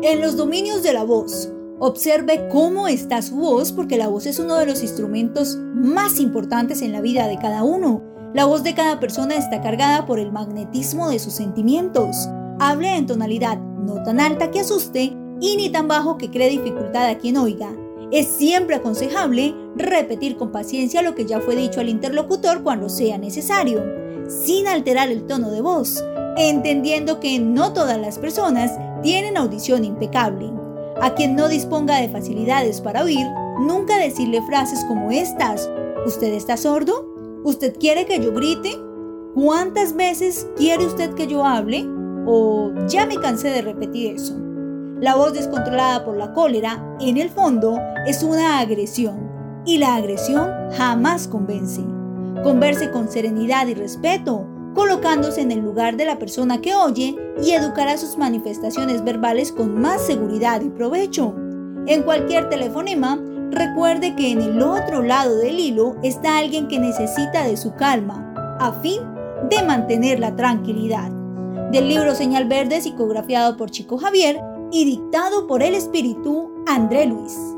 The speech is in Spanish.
En los dominios de la voz, observe cómo está su voz porque la voz es uno de los instrumentos más importantes en la vida de cada uno. La voz de cada persona está cargada por el magnetismo de sus sentimientos. Hable en tonalidad no tan alta que asuste y ni tan bajo que cree dificultad a quien oiga. Es siempre aconsejable repetir con paciencia lo que ya fue dicho al interlocutor cuando sea necesario, sin alterar el tono de voz, entendiendo que no todas las personas tienen audición impecable. A quien no disponga de facilidades para oír, nunca decirle frases como estas. ¿Usted está sordo? ¿Usted quiere que yo grite? ¿Cuántas veces quiere usted que yo hable? O ya me cansé de repetir eso. La voz descontrolada por la cólera, en el fondo, es una agresión. Y la agresión jamás convence. Converse con serenidad y respeto, colocándose en el lugar de la persona que oye y educará sus manifestaciones verbales con más seguridad y provecho. En cualquier telefonema, recuerde que en el otro lado del hilo está alguien que necesita de su calma, a fin de mantener la tranquilidad. Del libro Señal Verde, psicografiado por Chico Javier, y dictado por el espíritu André Luis.